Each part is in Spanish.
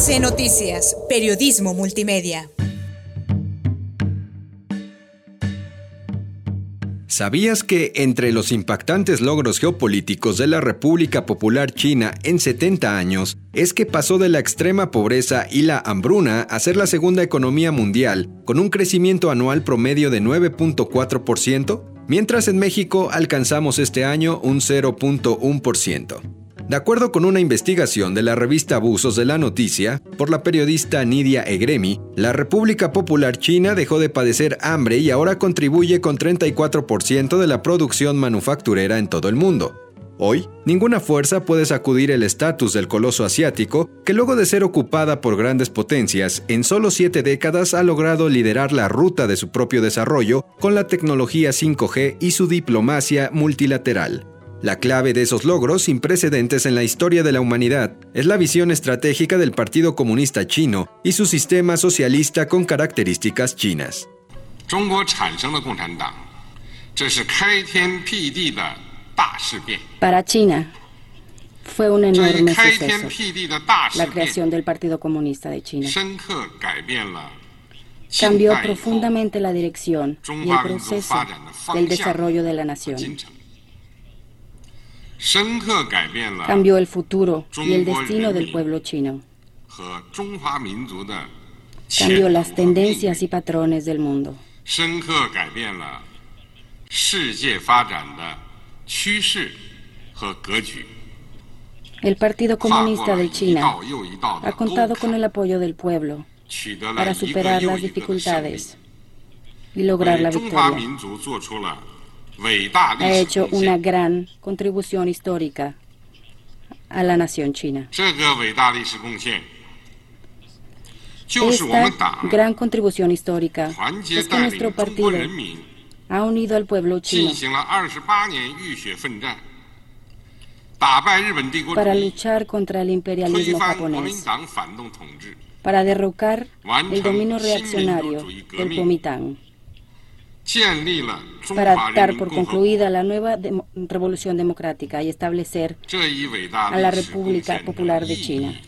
AC Noticias, Periodismo Multimedia. ¿Sabías que entre los impactantes logros geopolíticos de la República Popular China en 70 años es que pasó de la extrema pobreza y la hambruna a ser la segunda economía mundial, con un crecimiento anual promedio de 9.4%, mientras en México alcanzamos este año un 0.1%? De acuerdo con una investigación de la revista Abusos de la Noticia, por la periodista Nidia Egremi, la República Popular China dejó de padecer hambre y ahora contribuye con 34% de la producción manufacturera en todo el mundo. Hoy, ninguna fuerza puede sacudir el estatus del coloso asiático, que luego de ser ocupada por grandes potencias, en solo siete décadas ha logrado liderar la ruta de su propio desarrollo con la tecnología 5G y su diplomacia multilateral. La clave de esos logros sin precedentes en la historia de la humanidad es la visión estratégica del Partido Comunista Chino y su sistema socialista con características chinas. Para China fue un enorme suceso la creación del Partido Comunista de China. Cambió profundamente la dirección y el proceso del desarrollo de la nación cambió el futuro y el destino del pueblo chino. Cambió las tendencias y patrones del mundo. El Partido Comunista de China ha contado con el apoyo del pueblo para superar las dificultades y lograr la victoria ha hecho una gran contribución histórica a la nación china. Esta gran contribución histórica es que nuestro partido ha unido al pueblo chino para luchar contra el imperialismo japonés, para derrocar el dominio reaccionario del Kuomintang para dar por concluida la nueva revolución democrática y establecer a la República Popular de China.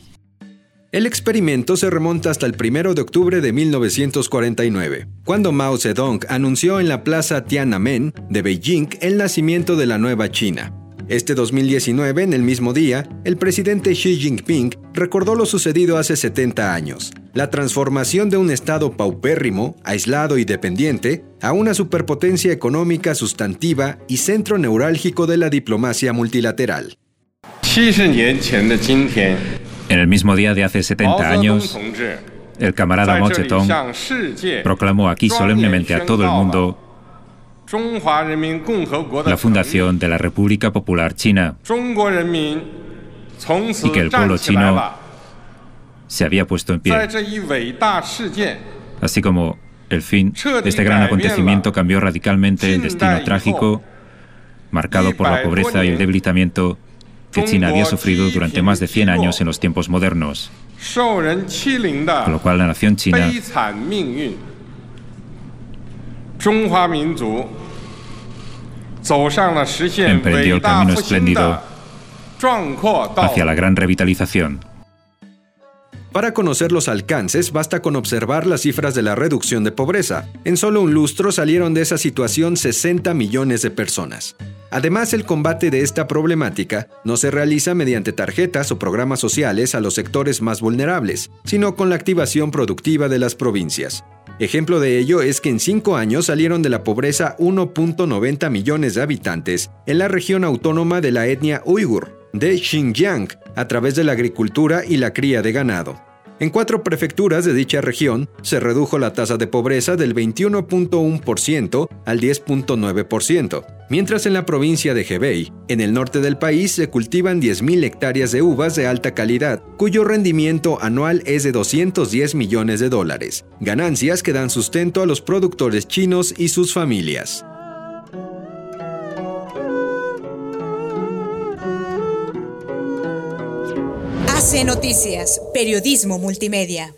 El experimento se remonta hasta el 1 de octubre de 1949, cuando Mao Zedong anunció en la plaza Tiananmen de Beijing el nacimiento de la nueva China. Este 2019, en el mismo día, el presidente Xi Jinping recordó lo sucedido hace 70 años, la transformación de un Estado paupérrimo, aislado y dependiente, a una superpotencia económica sustantiva y centro neurálgico de la diplomacia multilateral. En el mismo día de hace 70 años, el camarada Mao Zedong proclamó aquí solemnemente a todo el mundo la fundación de la República Popular China y que el pueblo chino se había puesto en pie. Así como el fin de este gran acontecimiento cambió radicalmente el destino trágico marcado por la pobreza y el debilitamiento que China había sufrido durante más de 100 años en los tiempos modernos. Con lo cual la nación china emprendió el camino espléndido hacia la gran revitalización. Para conocer los alcances, basta con observar las cifras de la reducción de pobreza. En solo un lustro salieron de esa situación 60 millones de personas. Además, el combate de esta problemática no se realiza mediante tarjetas o programas sociales a los sectores más vulnerables, sino con la activación productiva de las provincias. Ejemplo de ello es que en cinco años salieron de la pobreza 1.90 millones de habitantes en la región autónoma de la etnia uigur, de Xinjiang, a través de la agricultura y la cría de ganado. En cuatro prefecturas de dicha región se redujo la tasa de pobreza del 21.1% al 10.9%, mientras en la provincia de Hebei, en el norte del país, se cultivan 10.000 hectáreas de uvas de alta calidad, cuyo rendimiento anual es de 210 millones de dólares, ganancias que dan sustento a los productores chinos y sus familias. AC Noticias, Periodismo Multimedia.